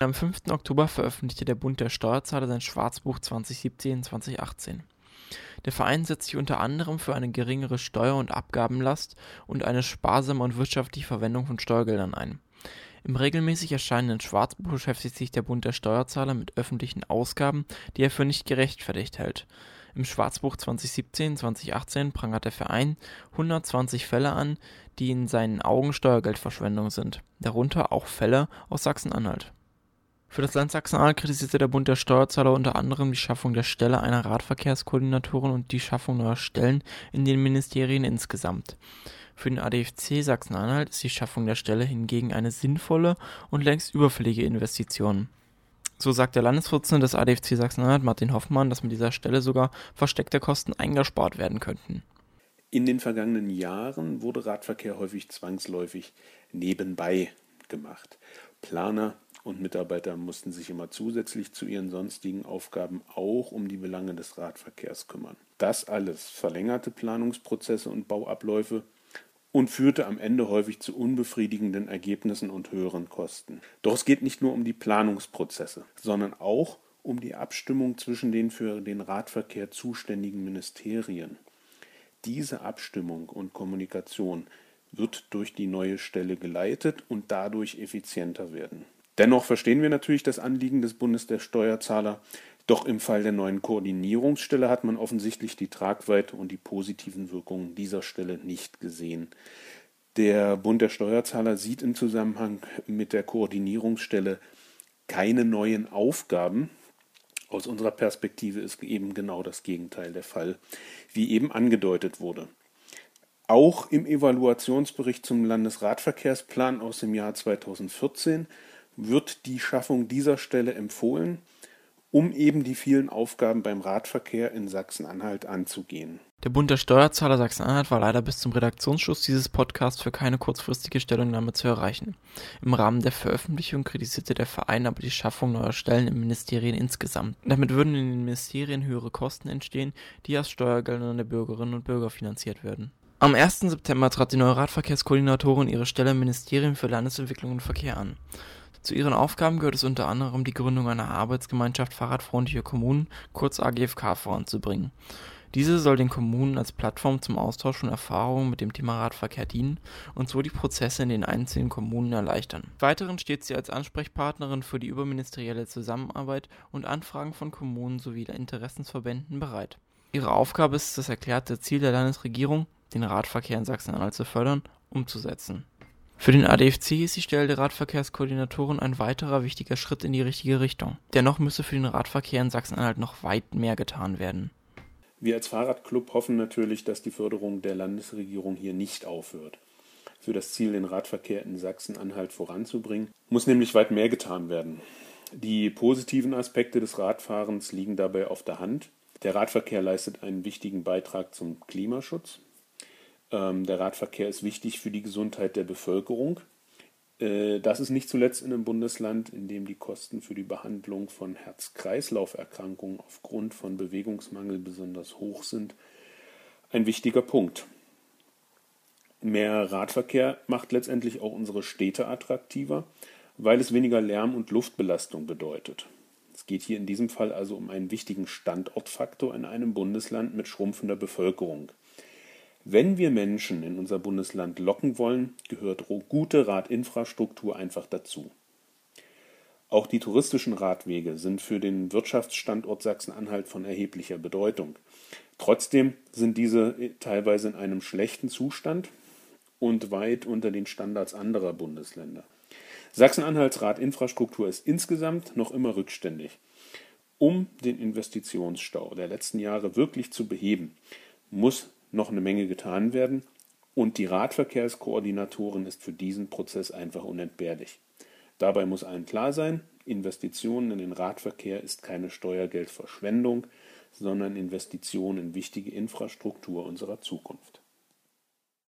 Am 5. Oktober veröffentlichte der Bund der Steuerzahler sein Schwarzbuch 2017-2018. Der Verein setzt sich unter anderem für eine geringere Steuer- und Abgabenlast und eine sparsame und wirtschaftliche Verwendung von Steuergeldern ein. Im regelmäßig erscheinenden Schwarzbuch beschäftigt sich der Bund der Steuerzahler mit öffentlichen Ausgaben, die er für nicht gerechtfertigt hält. Im Schwarzbuch 2017/2018 prangert der Verein 120 Fälle an, die in seinen Augen Steuergeldverschwendung sind, darunter auch Fälle aus Sachsen-Anhalt. Für das Land Sachsen-Anhalt kritisierte der Bund der Steuerzahler unter anderem die Schaffung der Stelle einer Radverkehrskoordinatorin und die Schaffung neuer Stellen in den Ministerien insgesamt. Für den ADFC Sachsen-Anhalt ist die Schaffung der Stelle hingegen eine sinnvolle und längst überfällige Investition. So sagt der Landesvorsitzende des ADFC Sachsen-Anhalt, Martin Hoffmann, dass mit dieser Stelle sogar versteckte Kosten eingespart werden könnten. In den vergangenen Jahren wurde Radverkehr häufig zwangsläufig nebenbei gemacht. Planer und Mitarbeiter mussten sich immer zusätzlich zu ihren sonstigen Aufgaben auch um die Belange des Radverkehrs kümmern. Das alles verlängerte Planungsprozesse und Bauabläufe und führte am Ende häufig zu unbefriedigenden Ergebnissen und höheren Kosten. Doch es geht nicht nur um die Planungsprozesse, sondern auch um die Abstimmung zwischen den für den Radverkehr zuständigen Ministerien. Diese Abstimmung und Kommunikation wird durch die neue Stelle geleitet und dadurch effizienter werden. Dennoch verstehen wir natürlich das Anliegen des Bundes der Steuerzahler, doch im Fall der neuen Koordinierungsstelle hat man offensichtlich die Tragweite und die positiven Wirkungen dieser Stelle nicht gesehen. Der Bund der Steuerzahler sieht im Zusammenhang mit der Koordinierungsstelle keine neuen Aufgaben. Aus unserer Perspektive ist eben genau das Gegenteil der Fall, wie eben angedeutet wurde. Auch im Evaluationsbericht zum Landesradverkehrsplan aus dem Jahr 2014 wird die Schaffung dieser Stelle empfohlen um eben die vielen Aufgaben beim Radverkehr in Sachsen-Anhalt anzugehen. Der Bund der Steuerzahler Sachsen-Anhalt war leider bis zum Redaktionsschluss dieses Podcasts für keine kurzfristige Stellungnahme zu erreichen. Im Rahmen der Veröffentlichung kritisierte der Verein aber die Schaffung neuer Stellen in Ministerien insgesamt. Damit würden in den Ministerien höhere Kosten entstehen, die aus Steuergeldern der Bürgerinnen und Bürger finanziert werden. Am 1. September trat die neue Radverkehrskoordinatorin ihre Stelle im Ministerium für Landesentwicklung und Verkehr an. Zu ihren Aufgaben gehört es unter anderem die Gründung einer Arbeitsgemeinschaft Fahrradfreundliche Kommunen, kurz AGFK, voranzubringen. Diese soll den Kommunen als Plattform zum Austausch von Erfahrungen mit dem Thema Radverkehr dienen und so die Prozesse in den einzelnen Kommunen erleichtern. Weiteren steht sie als Ansprechpartnerin für die überministerielle Zusammenarbeit und Anfragen von Kommunen sowie Interessensverbänden bereit. Ihre Aufgabe ist es, das erklärte Ziel der Landesregierung, den Radverkehr in Sachsen-Anhalt zu fördern, umzusetzen. Für den ADFC ist die Stelle der Radverkehrskoordinatoren ein weiterer wichtiger Schritt in die richtige Richtung. Dennoch müsse für den Radverkehr in Sachsen-Anhalt noch weit mehr getan werden. Wir als Fahrradclub hoffen natürlich, dass die Förderung der Landesregierung hier nicht aufhört. Für das Ziel, den Radverkehr in Sachsen-Anhalt voranzubringen, muss nämlich weit mehr getan werden. Die positiven Aspekte des Radfahrens liegen dabei auf der Hand. Der Radverkehr leistet einen wichtigen Beitrag zum Klimaschutz. Ähm, der Radverkehr ist wichtig für die Gesundheit der Bevölkerung. Äh, das ist nicht zuletzt in einem Bundesland, in dem die Kosten für die Behandlung von Herz-Kreislauf-Erkrankungen aufgrund von Bewegungsmangel besonders hoch sind, ein wichtiger Punkt. Mehr Radverkehr macht letztendlich auch unsere Städte attraktiver, weil es weniger Lärm- und Luftbelastung bedeutet. Es geht hier in diesem Fall also um einen wichtigen Standortfaktor in einem Bundesland mit schrumpfender Bevölkerung. Wenn wir Menschen in unser Bundesland locken wollen, gehört gute Radinfrastruktur einfach dazu. Auch die touristischen Radwege sind für den Wirtschaftsstandort Sachsen-Anhalt von erheblicher Bedeutung. Trotzdem sind diese teilweise in einem schlechten Zustand und weit unter den Standards anderer Bundesländer. Sachsen-Anhalts Radinfrastruktur ist insgesamt noch immer rückständig. Um den Investitionsstau der letzten Jahre wirklich zu beheben, muss noch eine Menge getan werden und die Radverkehrskoordinatorin ist für diesen Prozess einfach unentbehrlich. Dabei muss allen klar sein, Investitionen in den Radverkehr ist keine Steuergeldverschwendung, sondern Investition in wichtige Infrastruktur unserer Zukunft.